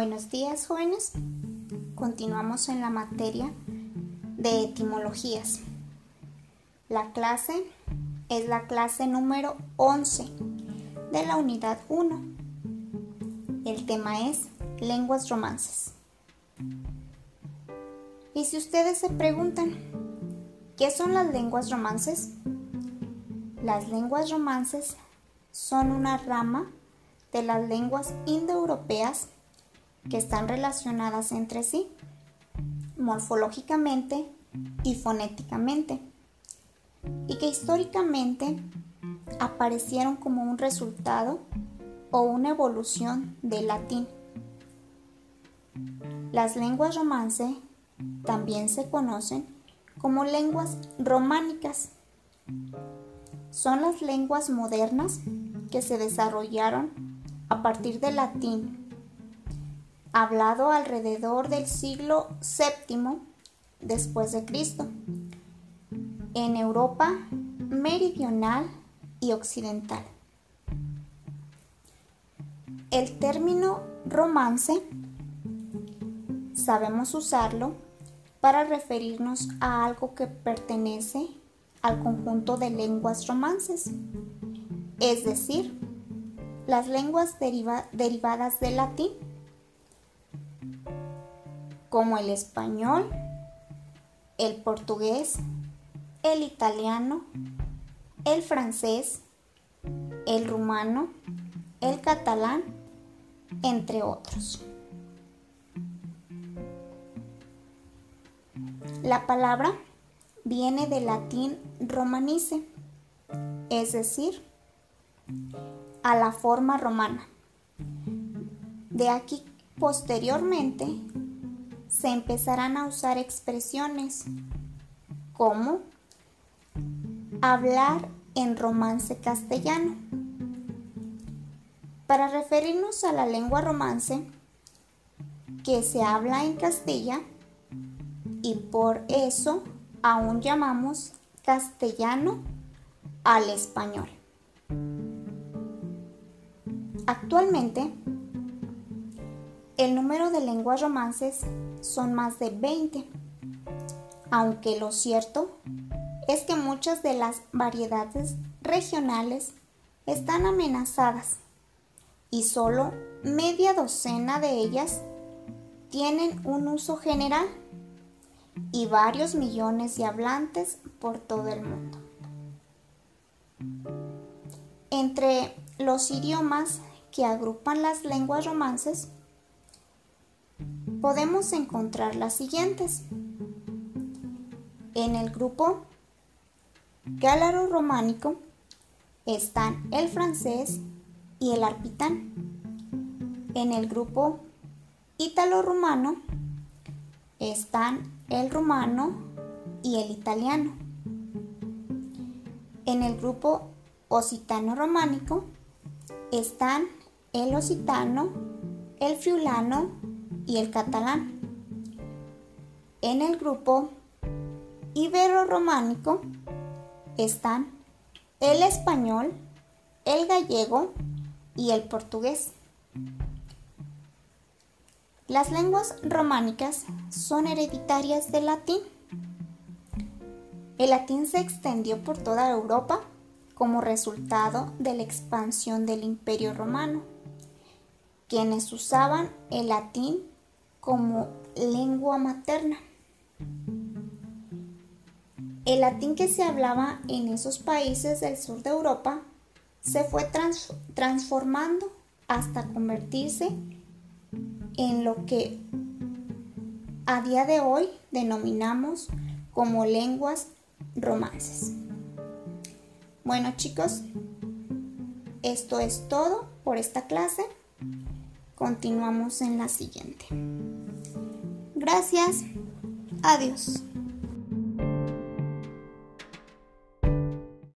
Buenos días jóvenes. Continuamos en la materia de etimologías. La clase es la clase número 11 de la unidad 1. El tema es lenguas romances. Y si ustedes se preguntan, ¿qué son las lenguas romances? Las lenguas romances son una rama de las lenguas indoeuropeas que están relacionadas entre sí, morfológicamente y fonéticamente, y que históricamente aparecieron como un resultado o una evolución del latín. Las lenguas romance también se conocen como lenguas románicas. Son las lenguas modernas que se desarrollaron a partir del latín, hablado alrededor del siglo VII después de Cristo, en Europa meridional y occidental. El término romance sabemos usarlo para referirnos a algo que pertenece al conjunto de lenguas romances, es decir, las lenguas derivadas del latín, como el español, el portugués, el italiano, el francés, el rumano, el catalán, entre otros. La palabra viene del latín romanice, es decir, a la forma romana. De aquí posteriormente se empezarán a usar expresiones como hablar en romance castellano. Para referirnos a la lengua romance que se habla en Castilla y por eso aún llamamos castellano al español. Actualmente, el número de lenguas romances son más de 20, aunque lo cierto es que muchas de las variedades regionales están amenazadas y solo media docena de ellas tienen un uso general y varios millones de hablantes por todo el mundo. Entre los idiomas que agrupan las lenguas romances, podemos encontrar las siguientes. En el grupo gálaro-románico están el francés y el arpitán. En el grupo ítalo-rumano están el rumano y el italiano. En el grupo occitano-románico están el occitano, el friulano y el catalán. En el grupo ibero-románico están el español, el gallego y el portugués. Las lenguas románicas son hereditarias del latín. El latín se extendió por toda Europa como resultado de la expansión del Imperio Romano, quienes usaban el latín como lengua materna. El latín que se hablaba en esos países del sur de Europa se fue transformando hasta convertirse en lo que a día de hoy denominamos como lenguas romances. Bueno chicos, esto es todo por esta clase. Continuamos en la siguiente. Gracias. Adiós.